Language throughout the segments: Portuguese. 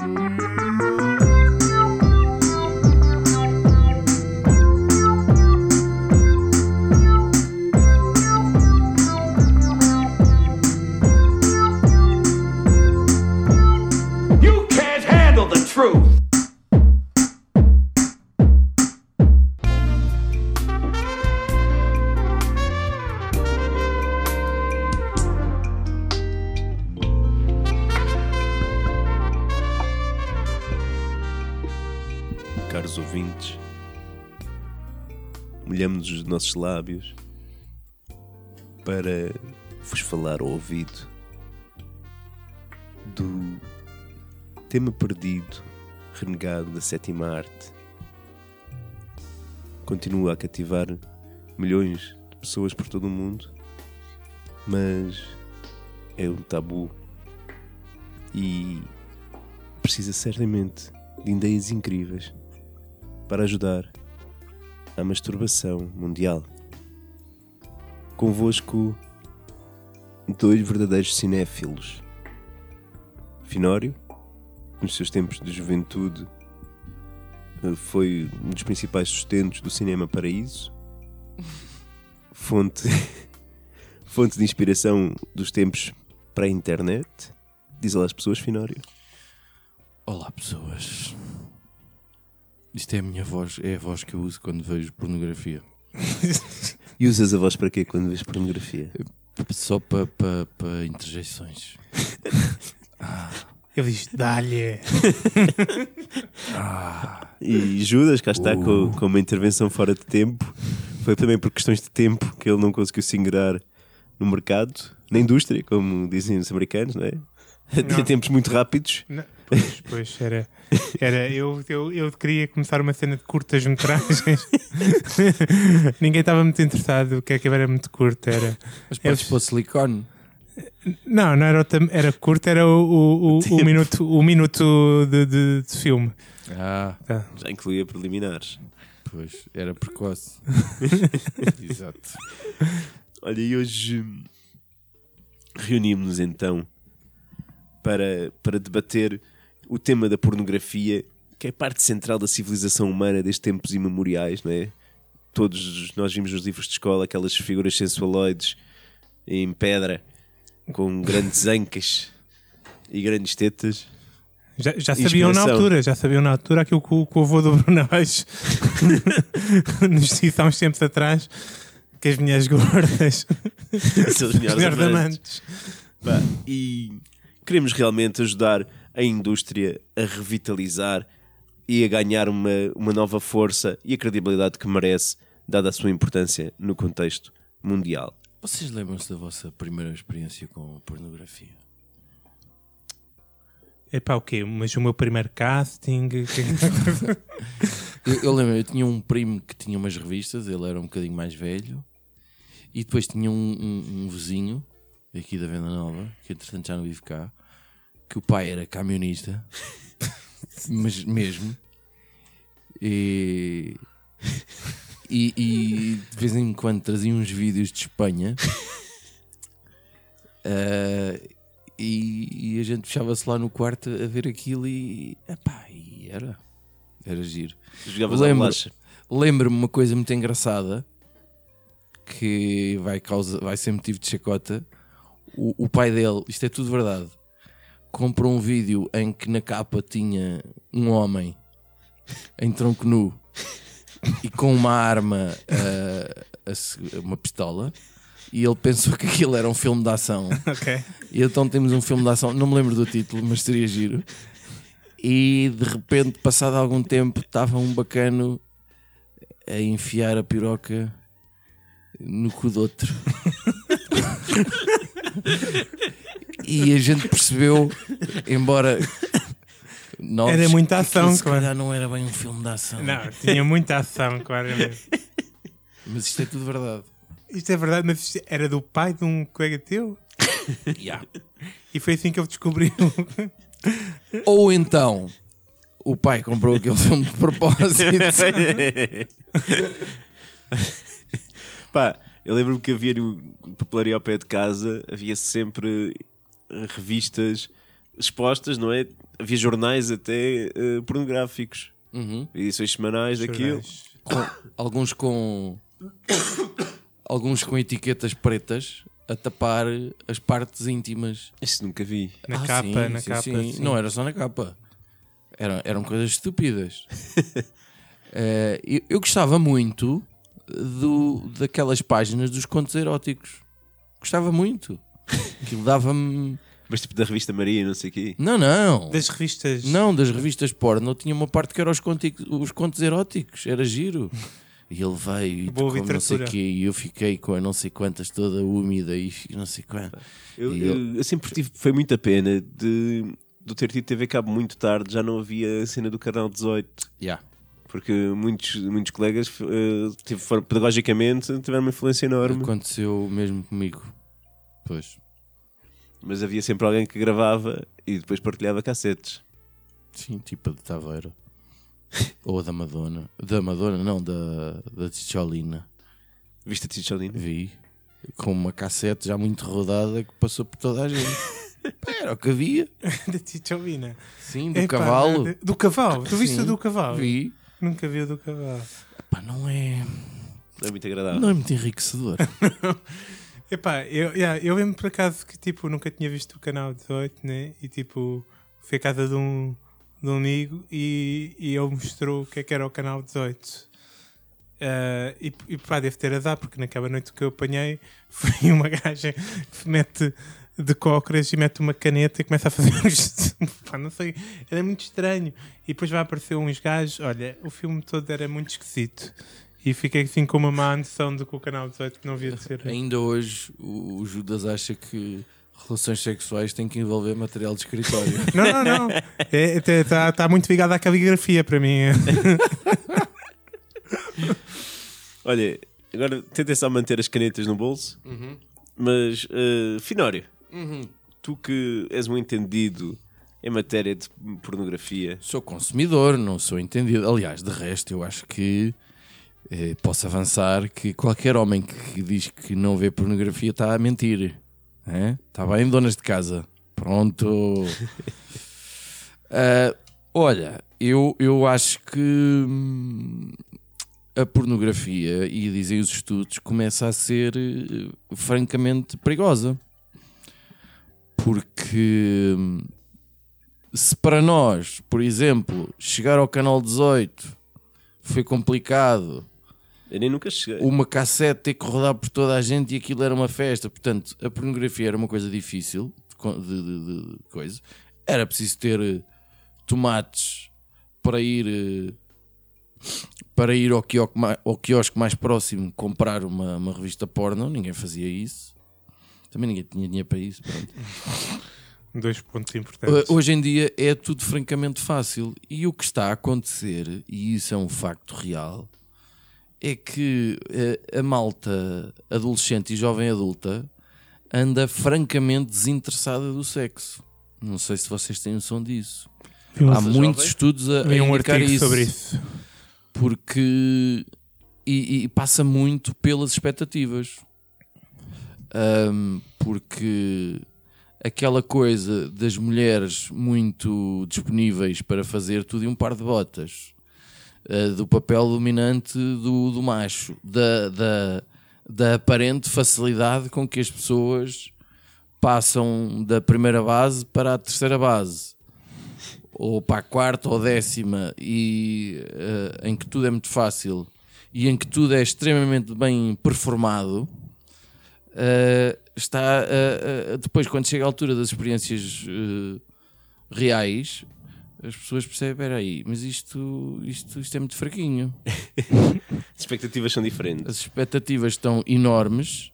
Mm-hmm. Molhamos os nossos lábios para vos falar ao ouvido do tema perdido, renegado da sétima arte. Continua a cativar milhões de pessoas por todo o mundo, mas é um tabu e precisa certamente de ideias incríveis para ajudar à masturbação mundial. Convosco, dois verdadeiros cinéfilos. Finório, nos seus tempos de juventude, eh, foi um dos principais sustentos do cinema paraíso, fonte, fonte de inspiração dos tempos para a internet. Diz lá às pessoas, Finório. Olá pessoas. Isto é a minha voz, é a voz que eu uso quando vejo pornografia. E usas a voz para quê quando vês pornografia? Só para pa, pa interjeições. Ele diz: dá-lhe. E Judas, cá está com, com uma intervenção fora de tempo. Foi também por questões de tempo que ele não conseguiu se ingrar no mercado, na indústria, como dizem os americanos, não é? Tinha Não. tempos muito rápidos. Não, Pois, pois era. era eu, eu, eu queria começar uma cena de curtas metragens. Ninguém estava muito interessado. O que é que era muito curto? Era. Mas podes Eu- pôr silicone. Não, não era, o era curto, era o, o, o, o minuto, o minuto de, de, de filme. Ah, Tá. Já incluía preliminares. pois, era precoce. Exato. Olha, e hoje hum, reunimos-nos então para, para debater o tema da pornografia, que é parte central da civilização humana desde tempos imemoriais, não é? Todos nós vimos nos livros de escola aquelas figuras sensualoides em pedra com grandes ancas e grandes tetas. Já, já sabiam na altura, já sabiam na altura aquilo que o, que o avô do Bruno Aleixo nos disse há uns tempos atrás que as mulheres gordas, Aqueles as melhores amantes. amantes. Pá, e queremos realmente ajudar a indústria a revitalizar e a ganhar uma, uma nova força e a credibilidade que merece, dada a sua importância no contexto mundial. Vocês lembram-se da vossa primeira experiência com pornografia? Epá, o quê? Mas o meu primeiro casting. Eu, eu lembro, eu tinha um primo que tinha umas revistas, ele era um bocadinho mais velho, e depois tinha um, um- um vizinho aqui da Venda Nova, que entretanto já não vive cá, que o pai era camionista, mas mesmo, e, e, e de vez em quando trazia uns vídeos de Espanha. ah, e, e a gente fechava-se lá no quarto a ver aquilo e, epá, e era, era giro. Jogavas a Lembro. bolacha. Lembro-me uma coisa muito engraçada que vai, causa, vai ser motivo de chacota. O, o pai dele, isto é tudo verdade, comprou um vídeo em que na capa tinha um homem em tronco nu e com uma arma, se- uma pistola, e ele pensou que aquilo era um filme de ação. ok. E então temos um filme de ação, não me lembro do título, mas seria giro. E de repente, passado algum tempo, estava um bacano a enfiar a piroca no cu do outro. e a gente percebeu, embora. nós, Era muita aquilo ação, se claro. calhar não era bem um filme de ação. Não, tinha muita ação, claramente. Mas isto é tudo verdade. Isto é verdade, mas isto era do pai de um colega teu? Yeah. E foi assim que ele descobriu. Ou então o pai comprou aquele filme de propósito. Pá, eu lembro-me que havia no papelaria ao pé de casa, havia sempre revistas expostas, não é? Havia jornais até eh, pornográficos, Uhum. edições semanais daquilo. Com- alguns com alguns com etiquetas pretas a tapar as partes íntimas. Isso nunca vi. Na Ah, capa, sim, na sim, capa. sim. sim. Não era só na capa. Eram, eram coisas estúpidas. Eh, eu, eu gostava muito do, daquelas páginas dos contos eróticos. Gostava muito. Aquilo dava-me. Mas tipo da revista Maria, não sei o quê. Não, não. Das revistas. Não, das revistas porno tinha uma parte que era os, conti- os contos eróticos, era giro. E ele veio e Boa tocou não sei quê, e eu fiquei com a não sei quantas toda úmida e não sei quanto. Eu, eu- eu sempre tive, foi muita pena de, de ter tido TV Cabo muito tarde, já não havia a cena do canal 18. Yeah. Porque muitos, muitos colegas, eh, tive- foram- pedagogicamente, tiveram uma influência enorme. Aconteceu mesmo comigo. Pois. Mas havia sempre alguém que gravava e depois partilhava cassetes. Sim, tipo a de Taveira. Ou a da Madonna. Da Madonna, não, da, da Ticholina. Viste a Ticholina? Vi. Com uma cassete já muito rodada que passou por toda a gente. Pá, Era o que havia. da Ticholina. Sim, do Epá, cavalo. de- Do cavalo. Tu viste Sim, o do cavalo? Vi. Nunca vi o do cavalo. Pá, não é. Não é muito agradável. Não é muito enriquecedor. Epá, eu, yeah, eu lembro por acaso que tipo, nunca tinha visto o canal 18, né? E tipo, fui à casa de um, de um amigo e, e ele mostrou o que é que era o canal 18. Ah, e, e pá, deve ter a dar, porque naquela noite que eu apanhei foi uma gaja que mete de cócoras e mete uma caneta e começa a fazer uns. pá, não sei, era muito estranho. E depois vai aparecer uns gajos. Olha, o filme todo era muito esquisito. E fiquei assim com uma má noção de que o canal 18 não havia de ser. Ainda hoje o Judas acha que relações sexuais têm que envolver material de escritório. Não, não, não. Está tá muito ligado à caligrafia para mim. Olha, agora tentem só manter as canetas no bolso. Mas, eh, Finório, tu que és um entendido em matéria de pornografia, sou consumidor, não sou entendido. Aliás, de resto, eu acho que eh, posso avançar que qualquer homem que diz que não vê pornografia está a mentir. Está bem, donas de casa? Pronto. Ah, olha, eu, eu acho que hum, a pornografia, e dizem os estudos, começa a ser eh, francamente perigosa. Porque hum, se para nós, por exemplo, chegar ao canal 18 foi complicado, eu nem nunca cheguei. uma cassete ter que rodar por toda a gente e aquilo era uma festa, portanto, a pornografia era uma coisa difícil de, de- de- coisa. Era preciso ter eh, tomates para ir eh, para ir ao quiosque, mais, ao quiosque mais próximo comprar uma, uma revista porno, ninguém fazia isso. Também ninguém tinha dinheiro para isso. pronto. Dois pontos importantes. Hoje em dia é tudo francamente fácil e o que está a acontecer, e isso é um facto real, é que uh, a malta adolescente e jovem adulta anda francamente desinteressada do sexo. Não sei se vocês têm noção disso. Há muitos jovem? estudos a, a um indicar artigo isso, sobre isso. porque e, e passa muito pelas expectativas. Ahm, porque aquela coisa das mulheres muito disponíveis para fazer tudo em um par de botas, ah, do papel dominante do, do macho, da, da, da aparente facilidade com que as pessoas passam da primeira base para a terceira base ou para a quarta ou décima e eh, em que tudo é muito fácil e em que tudo é extremamente bem performado eh, está eh, eh, depois quando chega a altura das experiências eh, reais as pessoas percebem, espera aí, mas isto, isto, isto é muito fraquinho As expectativas são diferentes. as expectativas estão enormes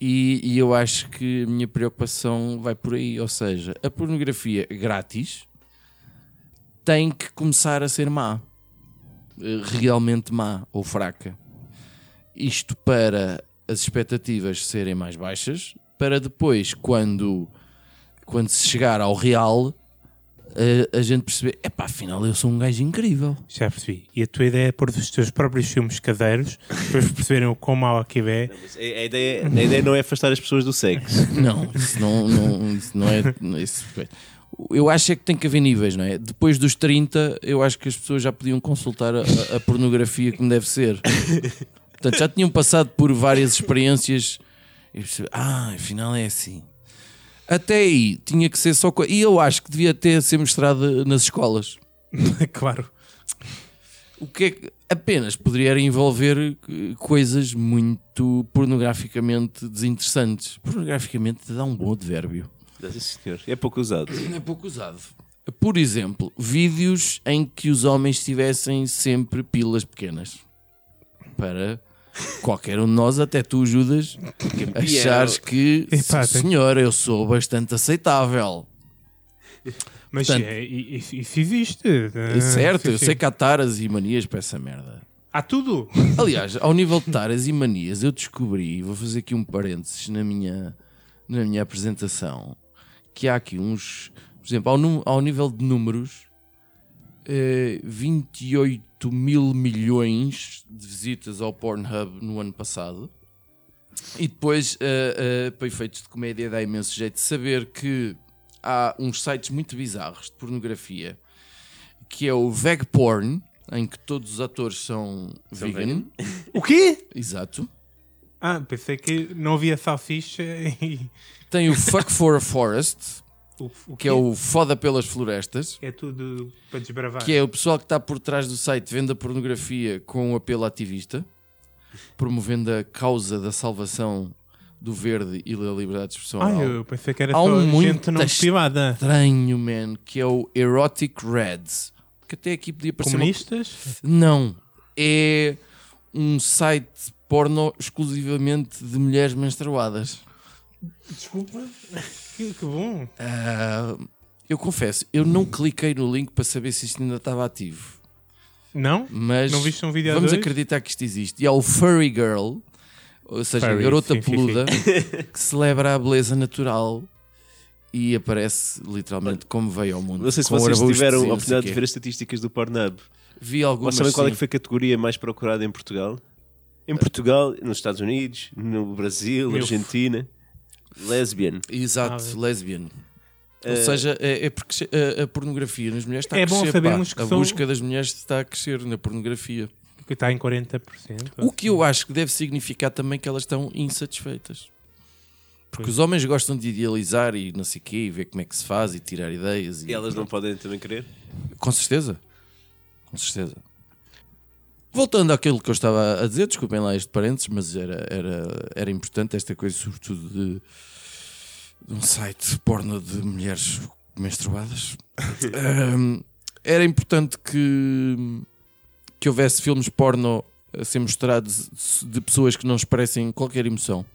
e, e eu acho que a minha preocupação vai por aí. Ou seja, a pornografia grátis tem que começar a ser má, realmente má ou fraca. Isto para as expectativas serem mais baixas, para depois, quando, quando se chegar ao real, eh, a gente perceber: epá, afinal eu sou um gajo incrível. Já percebi. E a tua ideia é pôr os teus próprios filmes caseiros para eles perceberem o quão mau aquilo é. A, a ideia, a ideia não é afastar as pessoas do sexo. Não, isso não, não, isso não é. Isso, Eu acho é que tem que haver níveis, não é? Depois dos 30, eu acho que as pessoas já podiam consultar a, a pornografia como deve ser. Portanto, já tinham passado por várias experiências e perceber, ah, afinal é assim. Até aí tinha que ser só. co- E eu acho que devia ter ser mostrada nas escolas. claro. O que é que apenas poderia envolver eh, coisas muito pornograficamente desinteressantes. Pornograficamente dá um bom advérbio. É pouco usado. É pouco usado. Por exemplo, vídeos em que os homens tivessem sempre pilas pequenas. Para qualquer um de nós, até tu, Judas, achares que, Epá, "Sim, tem- senhor, eu sou bastante aceitável. Mas Portanto- é, isso existe. É certo, Ah, eu sei que há taras e manias para essa merda. Há tudo. Aliás, ao nível de taras e manias, eu descobri, vou fazer aqui um parênteses na minha, na minha apresentação, que há aqui uns, por exemplo, ao, ao nível de números, eh, 28 mil milhões de visitas ao Pornhub no ano passado. E depois, eh, eh, para efeitos de comédia, dá imenso jeito de saber que há uns sites muito bizarros de pornografia, que é o Veg Porn, em que todos os atores são, vegan. O quê? Exato. Ah, pensei que não havia salsicha e. Tem o Fuck for a Forest, O, o que é o foda pelas florestas, É tudo para desbravar. que é o pessoal que está por trás do site vende a pornografia com um apelo ativista, promovendo a causa da salvação do verde e da liberdade de expressão Ah, eu pensei que era Há só um muito não depilada. Estranho, man, que é o Erotic Reds, que até aqui podia parecer uma Comunistas? Não. É um site porno exclusivamente de mulheres menstruadas. Desculpa. Que, que bom. Ah, eu confesso, eu não cliquei no link para saber se isto ainda estava ativo. Não? Mas Não viste um vídeo a vamos dois? acreditar que isto existe. E há o Furry Girl, ou seja, a Furry, garota sim, sim, peluda, que celebra a beleza natural e aparece literalmente como veio ao mundo. Não sei se com vocês tiveram a oportunidade de ver as estatísticas do Pornhub. Vi algumas. Vocês sabem qual é que sim. foi a categoria mais procurada em Portugal? Em Portugal, nos Estados Unidos, no Brasil, Milf. Argentina. Lesbian. Exato, Ah, lesbian. Ou Eh, seja, é, é porque a, a pornografia nas mulheres está É a bom crescer. sabermos pá. que a são- busca das mulheres está a crescer na pornografia. Que está em 40%. O que eu acho que deve significar também que elas estão insatisfeitas. Porque os homens gostam de idealizar e não sei o quê, e ver como é que se faz e tirar ideias. E, E elas não podem também querer? Com certeza. Com certeza. Voltando àquilo que eu estava a dizer, desculpem lá este parênteses, mas era, era, era importante esta coisa, sobretudo de, de um site porno de mulheres menstruadas. Ahm, era importante que, que houvesse filmes porno a ser mostrados de pessoas que não expressem qualquer emoção.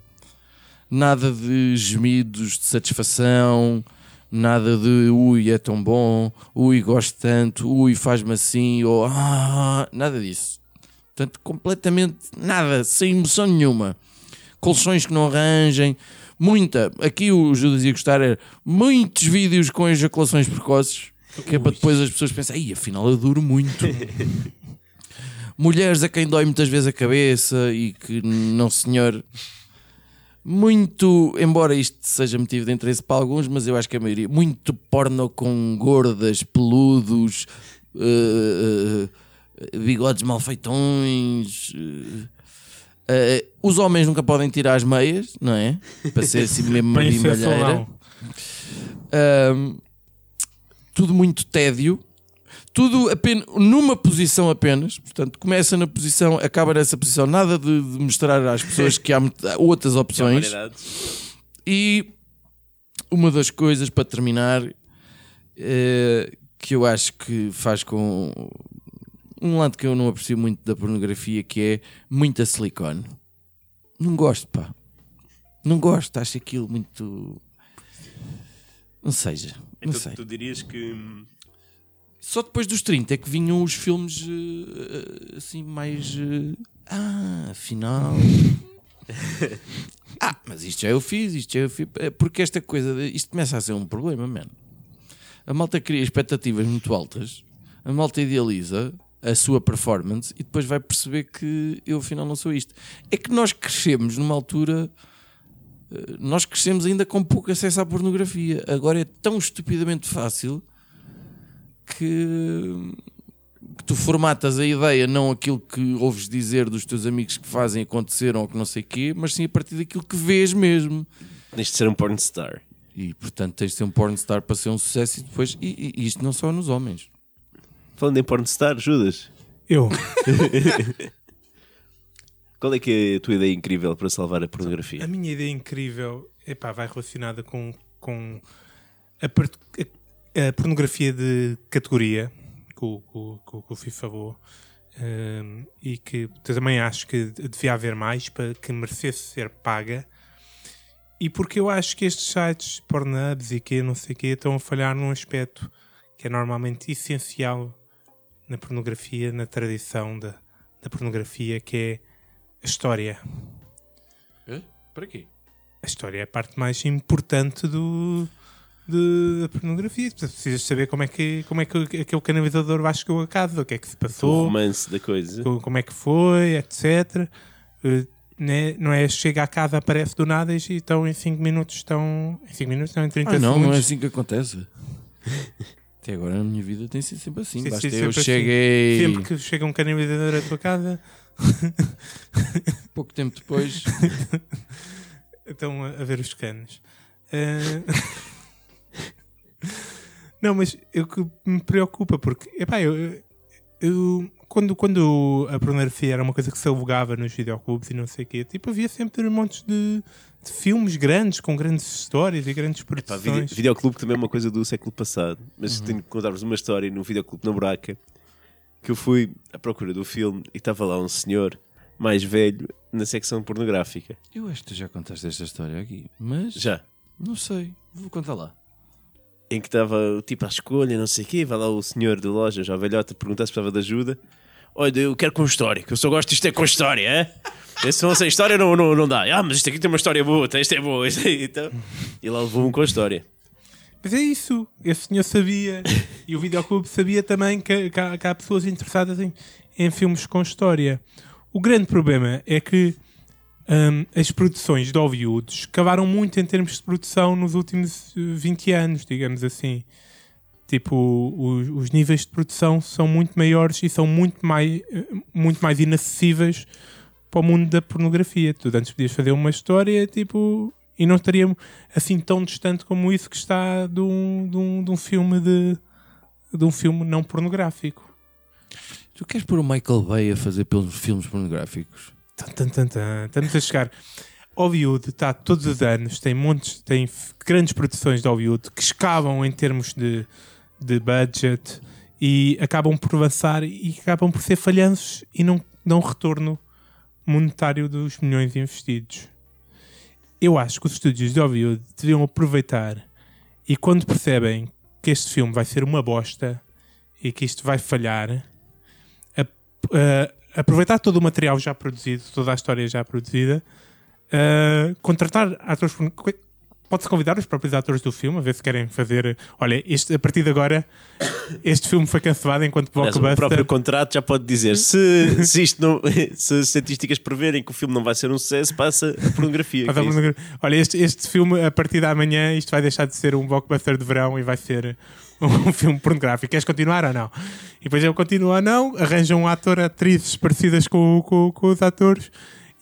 Nada de gemidos de satisfação, nada de ui, é tão bom, ui, gosto tanto, ui, faz-me assim, ou ah, nada disso. Portanto, completamente nada, sem emoção nenhuma. Colchões que não arranjem, muita. Aqui o Judas ia gostar era muitos vídeos com ejaculações precoces, que é para depois as pessoas pensarem, "Ih, afinal eu duro muito. Mulheres a quem dói muitas vezes a cabeça e que, não senhor, muito, embora isto seja motivo de interesse para alguns, mas eu acho que a maioria, muito porno com gordas, peludos, eh, eh, bigodes malfeitões. eh, os homens nunca podem tirar as meias, não é? Para ser assim mesmo uma bimbalheira. Ahm, tudo muito tédio, tudo apenas, numa posição apenas. Portanto, começa na posição, acaba nessa posição. Nada de, de mostrar às pessoas que há outras opções. E uma das coisas para terminar eh, que eu acho que faz com um lado que eu não aprecio muito da pornografia que é muita silicone. Não gosto, pá. Não gosto, acho aquilo muito. Não seja, não Então sei. tu dirias que. hum, Só depois dos 30 é que vinham os filmes eh, assim mais. eh, ah, afinal. ah, mas isto já eu fiz, isto já eu fiz. É Porque esta coisa, de- isto começa a ser um problema, mano. A malta cria expectativas muito altas, a malta idealiza a sua performance e depois vai perceber que eu afinal não sou isto. É que nós crescemos numa altura eh, nós crescemos ainda com pouco acesso à pornografia. Agora é tão estupidamente fácil que, que tu formatas a ideia, não aquilo que ouves dizer dos teus amigos que fazem, aconteceram ou que não sei quê, mas sim a partir daquilo que vês mesmo. Tens de ser um pornstar. E portanto tens de ser um pornstar para ser um sucesso e depois. E, e isto não só nos homens. Falando em pornstar, Judas, Eu, qual é que é a tua ideia incrível para salvar a pornografia? a minha ideia incrível epá, vai relacionada com, com a, par- a- a pornografia de categoria que o, que o- que FIFA falou. Hum, e que também acho que devia haver mais para que merecesse ser paga. E porque eu acho que estes sites, Pornhubs e que não sei o que, estão a falhar num aspecto que é normalmente essencial na pornografia, na tradição da, da pornografia, que é a história. Para quê? A história é a parte mais importante do, de- da pornografia. Precisas saber como é que, como é que aquele canalizador vai chegou a casa, o que é que se O passou, romance da coisa. co- como é que foi, etc. Eh, né? Não é chega à casa, aparece do nada e estão em 5 minutos, estão. Em 5 minutos, não, em 30 Ah, não, segundos. não é assim que acontece. Até agora na minha vida tem sido sempre assim. Sim, Basta sim, eu sempre assim. cheguei Sempre que chega um canalizador à tua casa, pouco tempo depois. estão a, ver os canos. Eh, Não, mas o que me preocupa, porque epá, eu, eu- quando, quando a pornografia era uma coisa que se alugava nos videoclubes e não sei o quê, tipo, havia sempre montes de, de filmes grandes, com grandes histórias e grandes produções. vide- videoclube também é uma coisa do século passado. Mas tenho que contar-vos uma história no videoclube na Buraca que eu fui à procura do filme e estava lá um senhor mais velho na secção pornográfica. Eu acho que tu já contaste esta história aqui, mas Já. não sei. Vou contar lá. Em que estava tipo à escolha, não sei o quê, vai lá o senhor da loja, já velhota, perguntar se precisava de ajuda. Olha, eu quero com história, que eu só gosto disto é com história, é? Esse não sei história não, não, não dá. Ah, mas isto aqui tem uma história boa, isto é boa, isto é... Então, e lá levou um com a história. Mas é isso, esse senhor sabia e o videoclube sabia também que, que há, que há pessoas interessadas em, em filmes com história. O grande problema é que hum, as produções de Hollywood escavaram muito em termos de produção nos últimos eh, 20 anos, digamos assim. Tipo, os, os níveis de produção são muito maiores e são muito mais, muito mais inacessíveis para o mundo da pornografia. Tu antes podias fazer uma história, tipo, e não estaria assim tão distante como isso que está de um, de um, de um filme de, de um filme não pornográfico. Tu queres pôr o Michael Bay a fazer pelos filmes pornográficos? Tan, tan, tan. Estamos a chegar. Hollywood está todos os anos, tem montes, tem grandes produções de Hollywood que escavam em termos de, de budget e acabam por avançar e acabam por ser falhanços e não dão retorno monetário dos milhões investidos. Eu acho que os estúdios de Hollywood deviam aproveitar e quando percebem que este filme vai ser uma bosta e que isto vai falhar, a- a- aproveitar todo o material já produzido, toda a história já produzida, a contratar atores. Pode-se convidar os próprios atores do filme a ver se querem fazer. Olha, este, a partir de agora, este filme foi cancelado enquanto Aliás, o blockbuster. próprio contrato já pode dizer se, se isto não, se as estatísticas preverem que o filme não vai ser um sucesso, passa a pornografia. Mas que é isso. agora- Olha, este, este filme, a partir da manhã, isto vai deixar de ser um blockbuster de verão e vai ser um filme pornográfico. Queres continuar ou não? E depois ele continua ou não, arranjam um ator, atrizes parecidas com, com, com os atores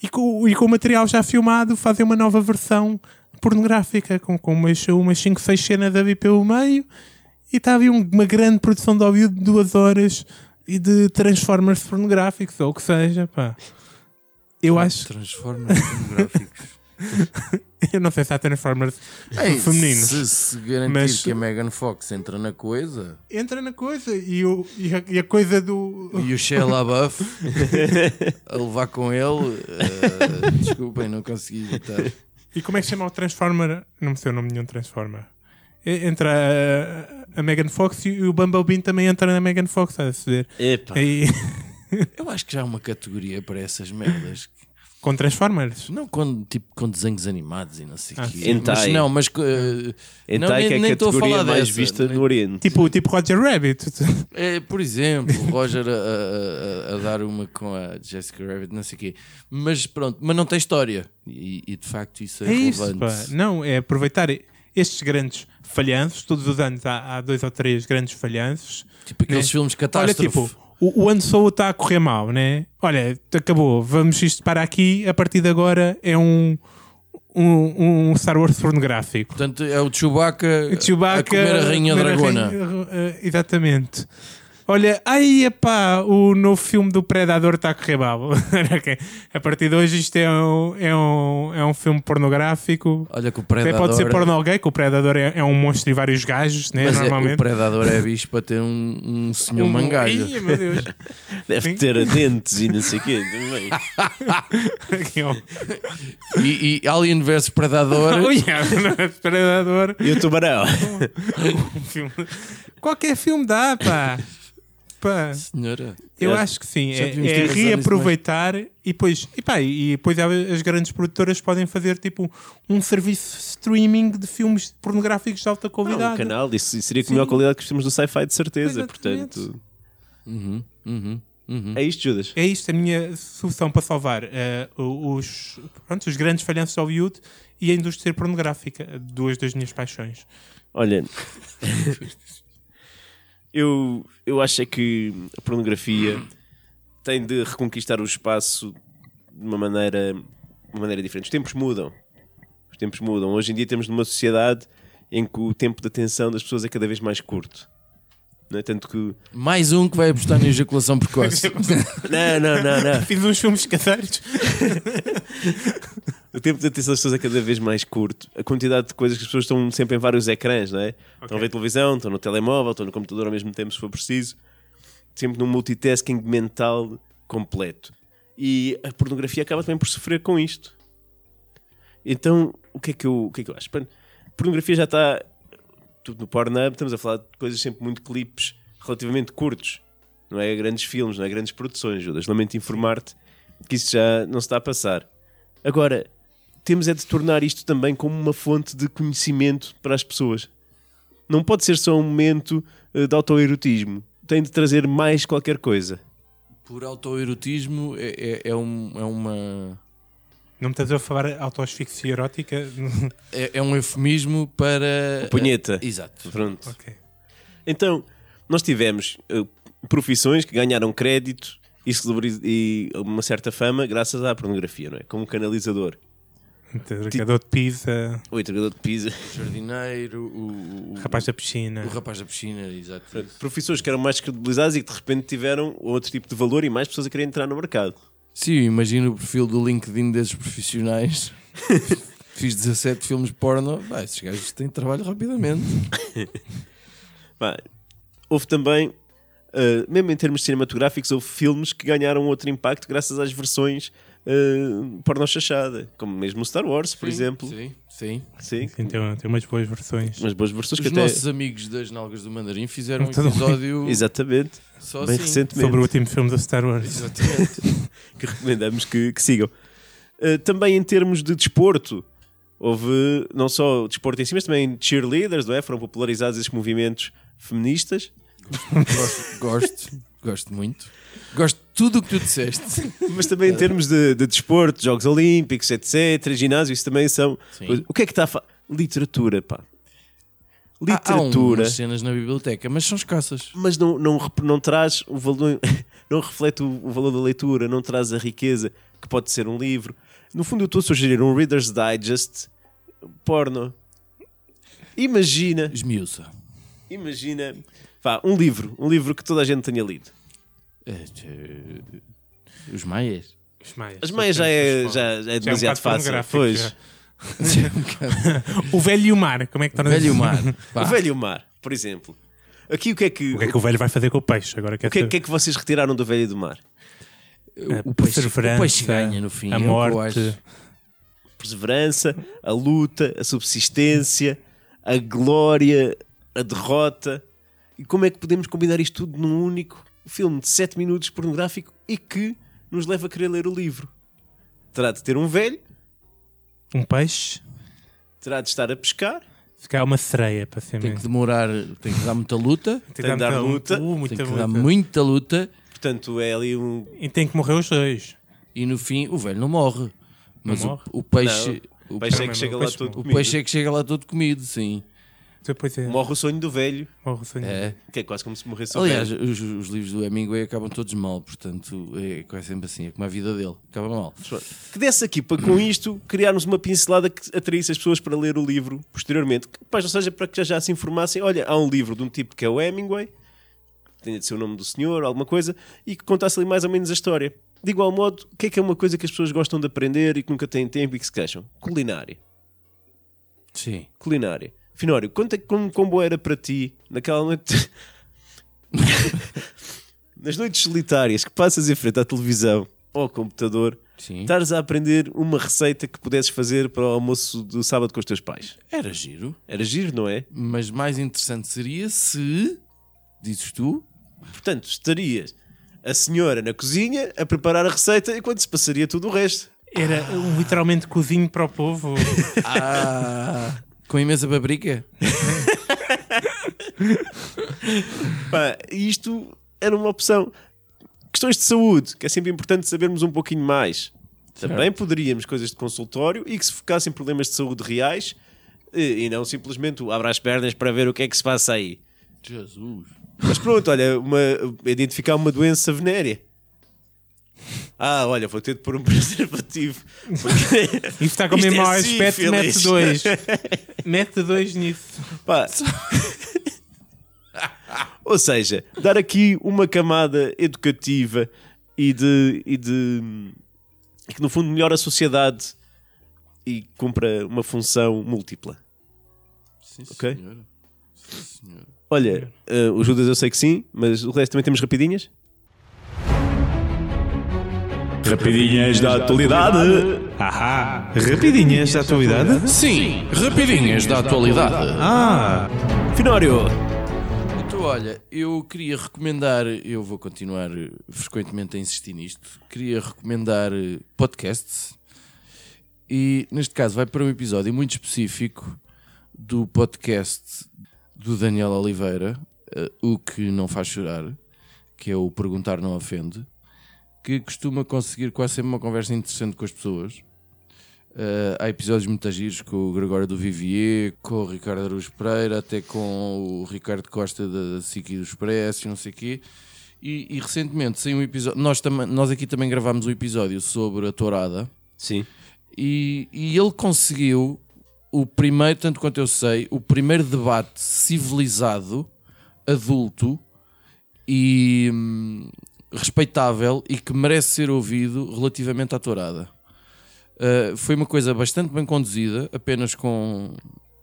e com, e com o material já filmado fazem uma nova versão pornográfica com, com umas, umas 5, 6 cenas a vir pelo meio e está ali um- uma grande produção de Hollywood de duas horas e de Transformers pornográficos ou o que seja, pá. Eu acho, Transformers pornográficos. eu não sei se há Transformers Ei, femininos. Se, se garantir Mas- que a Megan Fox entra na coisa entra na coisa e, o, e, a, e a coisa do. e o Shia LaBeouf a levar com ele, eh, desculpem, não consegui evitar. E como é que se chama o Transformer? Não me sei o nome nenhum Transformer. Entra a, a Megan Fox e o Bumblebee também entra na Megan Fox, a ver. Epá, E, Eu acho que já há uma categoria para essas merdas. Com Transformers. Não com, tipo, com desenhos animados e não sei o Ah, quê. sim. Mas não, mas... Uh, não, nem, que é nem a estou a categoria falar mais dessa. vista Nem- no Oriente. Tipo, tipo Roger Rabbit. É, por exemplo, Roger a, a- a- dar uma com a Jessica Rabbit, não sei o quê. Mas pronto, mas não tem história. E, e, de facto isso é, É isso, relevante. pá. Não, é aproveitar estes grandes falhanços. Todos os anos há, há dois ou três grandes falhanços. Tipo aqueles Né? filmes Olha, catástrofe. tipo, o, o está a correr mal, né? Olha, acabou. Vamos isto para aqui. A partir de agora é um, um, um Star Wars pornográfico. Portanto, é o Chewbacca, Chewbacca a comer a rainha a dragona. rainha- eh, exatamente. Olha, aí epá, o novo filme do Predador está a correr mal. A partir de hoje isto é um, é um, é um filme pornográfico. Olha que o Até Predador... pode ser porno gay, que o Predador é, é um monstro e vários gajos, né? Mas é, normalmente. o Predador é bicho para ter um, um senhor Um- mangalho. Meu Deus. Deve Sim. ter dentes e não sei o quê. E, e Alien vs Predador... É, Predador. E o tubarão? Qualquer filme dá, pá. Pá. Senhora. Eu É. acho que sim, é, é reaproveitar e depois, e, pá, e depois as grandes produtoras podem fazer tipo um serviço de streaming de filmes pornográficos de alta Ah, qualidade. um canal, isso seria com a Sim. melhor qualidade que os filmes do sci-fi, de certeza. Exatamente. Portanto, Uhum, uhum, uhum. é isto, Judas. É isto a minha solução para salvar eh, os, pronto, os grandes falhanços de Hollywood e a indústria pornográfica, duas das minhas paixões. Olha, eu, eu acho é que a pornografia tem de reconquistar o espaço de uma maneira, uma maneira diferente. Os tempos mudam. Os tempos mudam. Hoje em dia temos numa sociedade em que o tempo de atenção das pessoas é cada vez mais curto. Não é? Tanto que. Mais um que vai apostar na ejaculação precoce. Não, não, não, não. Fiz uns filmes caseiros. O tempo de atenção das pessoas é cada vez mais curto. A quantidade de coisas que as pessoas estão sempre em vários ecrãs, não é? Estão a ver televisão, estão no telemóvel, estão no computador ao mesmo tempo, se for preciso. Sempre num multitasking mental completo. E a pornografia acaba também por sofrer com isto. Então, o que é que eu, o que é que eu acho? A pornografia já está. Tudo no Pornhub, estamos a falar de coisas sempre muito clipes relativamente curtos. Não é grandes filmes, não é grandes produções, Judas. Lamento informar-te que isso já não se está a passar. Agora, temos é de tornar isto também como uma fonte de conhecimento para as pessoas. Não pode ser só um momento eh, de autoerotismo. Tem de trazer mais qualquer coisa. Por autoerotismo é, é, é, um- é uma. Não me estás a falar autoasfixia erótica? É, é um eufemismo para. Punheta. Exato. Pronto. ok. Então, nós tivemos eh, profissões que ganharam crédito e, e uma certa fama graças à pornografia, não é? Como canalizador. Entregador de pizza, O entregador de pizza. O jardineiro, o, o, rapaz da piscina. o rapaz da piscina, exato. Profissões que eram mais credibilizadas e que de repente tiveram outro tipo de valor e mais pessoas a querer entrar no mercado. Sim, imagino o perfil do LinkedIn desses profissionais. Fiz 17 filmes porno. Bah, esses gajos têm trabalho rapidamente. Pá, houve também, uh, mesmo em termos cinematográficos, houve filmes que ganharam outro impacto graças às versões uh, porno-chachada, como mesmo o Star Wars, por exemplo. Sim, sim. Sim. Sim, tem, tem umas boas versões. Umas boas versões Os que até. nossos amigos das Nalgas do Mandarim fizeram um bem. episódio Exatamente, só bem assim. recentemente, Sobre o último filme do Star Wars. Exatamente. que recomendamos que, que sigam. Uh, também em termos de desporto, houve não só o desporto em si, mas também cheerleaders, não é? Foram popularizados esses movimentos feministas. gosto, gosto, gosto muito. Gosto tudo o que tu disseste. Mas também em termos de, de desporto, Jogos Olímpicos, etc., ginásio, isso também são. Sim. O que é que está a fa... Literatura, pá. Há, há Literatura, umas cenas na biblioteca, mas são escassas. mas não, não, não traz o valor, não reflete o, o valor da leitura, não traz a riqueza que pode ser um livro. No fundo, eu estou a sugerir um Reader's Digest porno. Imagina, Esmiuça. imagina, pá, um livro, um livro que toda a gente tenha lido. É, é, Os maias. Os Maias. As meias já é, já, é Já é um demasiado fácil. Pois. já. O velho e o mar, como é que está Velho mar. Pá. O velho mar, por exemplo. Aqui o que é que, O que é que o velho vai fazer com o peixe? Agora o que, é, que é que vocês retiraram do velho do mar? O, A o peixe, o perseverança, peixe ganha no fim. a é o morte. acho. Perseverança, a luta, a subsistência, a glória, a derrota. E como é que podemos combinar isto tudo num único filme de 7 minutos pornográfico e que nos leva a querer ler o livro? terá de ter um velho, Um peixe. terá de estar a pescar, Se calhar uma sereia, para ser Tem que demorar, tem que dar muita luta, tem que dar luta. Uh, muita tem que luta. dar muita luta portanto é ali um. E tem que morrer os dois. e no fim o velho não morre. Mas o- morre? O, peixe, o, O peixe é que chega o lá todo morre. o comido. peixe é que chega lá todo comido, sim. Depois é. Morre o sonho do velho, Morre o sonho. É. que é quase como se morresse o Aliás, velho. os, os livros do Hemingway acabam todos mal, portanto é quase sempre assim, é como a vida dele, acaba mal. Que desse aqui para com isto criarmos uma pincelada que atraísse as pessoas para ler o livro posteriormente. Que, pá, ou seja, para que já, já se informassem: olha, há um livro de um tipo que é o Hemingway, tenha de ser o nome do senhor, alguma coisa, e que contasse ali mais ou menos a história. De igual modo, o que é que é uma coisa que as pessoas gostam de aprender e que nunca têm tempo e que se queixam? Culinária. Sim. Culinária. Finório, é, como, como era para ti naquela noite. Nas noites solitárias que passas em frente à televisão ou ao computador, Sim. estares a aprender uma receita que pudesses fazer para o almoço do sábado com os teus pais. Era giro, Era giro, não é? mas mais interessante seria se, dizes tu, Portanto, estarias a senhora na cozinha a preparar a receita enquanto se passaria tudo o resto. Era um, literalmente cozinho para o povo. ah, com imensa paprika. Pá, isto era uma opção. Questões de saúde, que é sempre importante sabermos um pouquinho mais. Também poderíamos coisas de consultório e que se focassem em problemas de saúde reais e, e não simplesmente abra as pernas para ver o que é que se passa aí. Jesus. Mas pronto, olha, uma, identificar uma doença venérea. Ah, olha, vou ter de pôr um preservativo. Porque... Isso está com o Isto mesmo é aspecto, sífilis. mete dois. mete dois nisso. Pá. Ou seja, dar aqui uma camada educativa e de, e de e que no fundo melhora a sociedade e cumpra uma função múltipla. Sim, Ok. senhora. Sim, senhora. Olha, eh, o Judas eu sei que sim, mas o resto também temos rapidinhas. Rapidinhas da atualidade. Ahá, rapidinhas da atualidade? Sim, rapidinhas da atualidade. Ah, Finório! Então, olha, eu queria recomendar, eu vou continuar frequentemente a insistir nisto, queria recomendar podcasts e, neste caso, vai para um episódio muito específico do podcast do Daniel Oliveira, eh, O Que Não Faz Chorar, que é o Perguntar Não Ofende, que costuma conseguir quase sempre uma conversa interessante com as pessoas. Uh, há episódios muito giros com o Gregório do Vivier, com o Ricardo Aruz Pereira, até com o Ricardo Costa da SIC e do Expresso, não sei o quê. E, e recentemente saiu um episódio. Nós, tam- nós aqui também gravámos um episódio sobre a tourada Sim. e, e ele conseguiu o primeiro, tanto quanto eu sei, o primeiro debate civilizado, adulto e hum, respeitável e que merece ser ouvido relativamente à tourada. Uh, foi uma coisa bastante bem conduzida, apenas com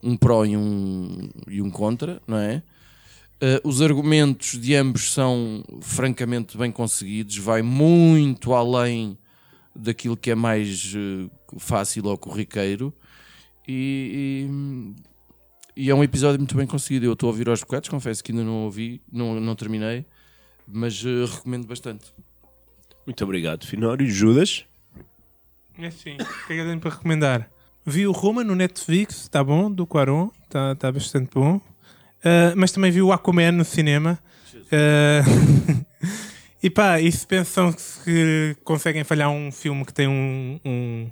um pró e um, e um contra, não é? Uh, os argumentos de ambos são francamente bem conseguidos, vai muito além daquilo que é mais uh, fácil ou corriqueiro e, e, e é um episódio muito bem conseguido. Eu estou a ouvir aos bocados, confesso que ainda não ouvi, não, não terminei, mas uh, recomendo bastante. Muito obrigado, Finório. Judas? É sim. O que é que eu tenho para recomendar? Vi o Roma no Netflix, está bom, do Quaron, está tá bastante bom. Ah, mas também vi o Aquaman no cinema. Ah, e pá, e se pensam que conseguem falhar um filme que tem um, um,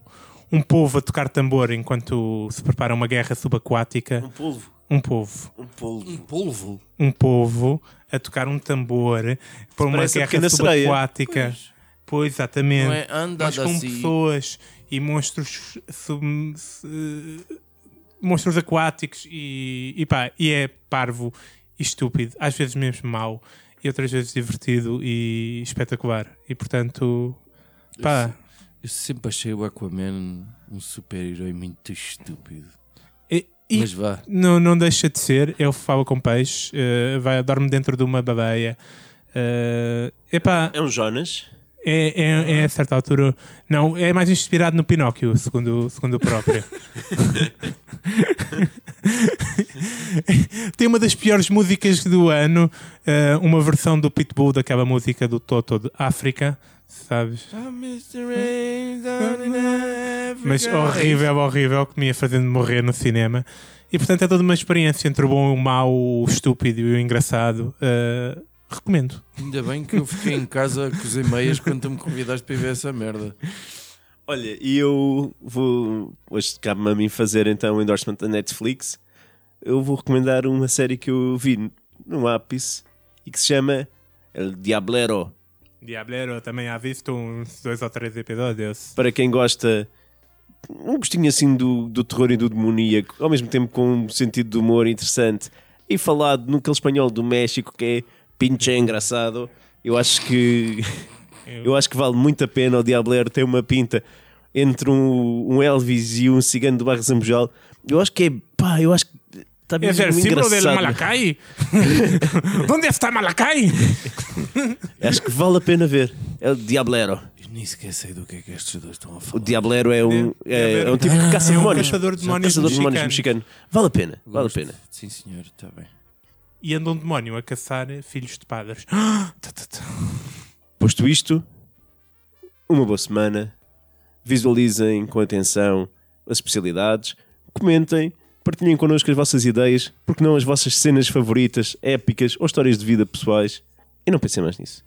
um povo a tocar tambor enquanto se prepara uma guerra subaquática, polvo. Um povo, Um polvo. polvo? um povo a tocar um tambor para uma guerra subaquática. Pois, exatamente Não é mas com assim. pessoas e monstros sub- monstros aquáticos e, e pá, e é parvo e estúpido, às vezes mesmo mau e outras vezes divertido e espetacular e portanto pá, Eu sempre achei o Aquaman um super-herói muito estúpido. E, Mas vá. não, não deixa de ser, ele fala com peixe, eh, vai, dorme dentro de uma baleia. Uh, epá, É um Jonas. É, é, é a certa altura. Não, é mais inspirado no Pinóquio, segundo, segundo o próprio. Tem uma das piores músicas do ano, eh, uma versão do Pitbull daquela música do Toto de África, sabes? Mas horrível, horrível, que me ia fazendo morrer no cinema. E portanto é toda uma experiência entre o bom, o mau, o estúpido e o engraçado. Eh, recomendo. Ainda bem que eu fiquei em casa a cozer meias quando tu me convidaste para ir ver essa merda. Olha, e eu vou. Hoje cabe-me a mim fazer então o endorsement da Netflix. Eu vou recomendar uma série que eu vi no ápice e que se chama El Diablero. Diablero também há visto uns dois ou três episódios. Para quem gosta, um gostinho assim do, do terror e do demoníaco, ao mesmo tempo com um sentido de humor interessante e falado naquele espanhol do México que é pinche engraçado. Eu acho que. Eu acho que vale muito a pena. O Diablero tem uma pinta entre um, um Elvis e um cigano do bairro Zambujal. Eu acho que é. Pá, eu acho que. Está É mesmo o símbolo del. Malacay? Onde está Malacay? Acho que vale a pena ver. É o Diablero. Eu nem sequer sei do que é que estes dois estão a O falar. Diablero é um, é, Diablero. é um tipo de É um caçador de demónios Caçador de demónios mexicano. Vale a pena, vale a pena. Sim, senhor, está bem. E anda um demónio a caçar filhos de padres. Tá, tá, tá. Posto isto, uma boa semana. Visualizem com atenção as especialidades, comentem, partilhem connosco as vossas ideias, porque não as vossas cenas favoritas, épicas ou histórias de vida pessoais. E não pensem mais nisso.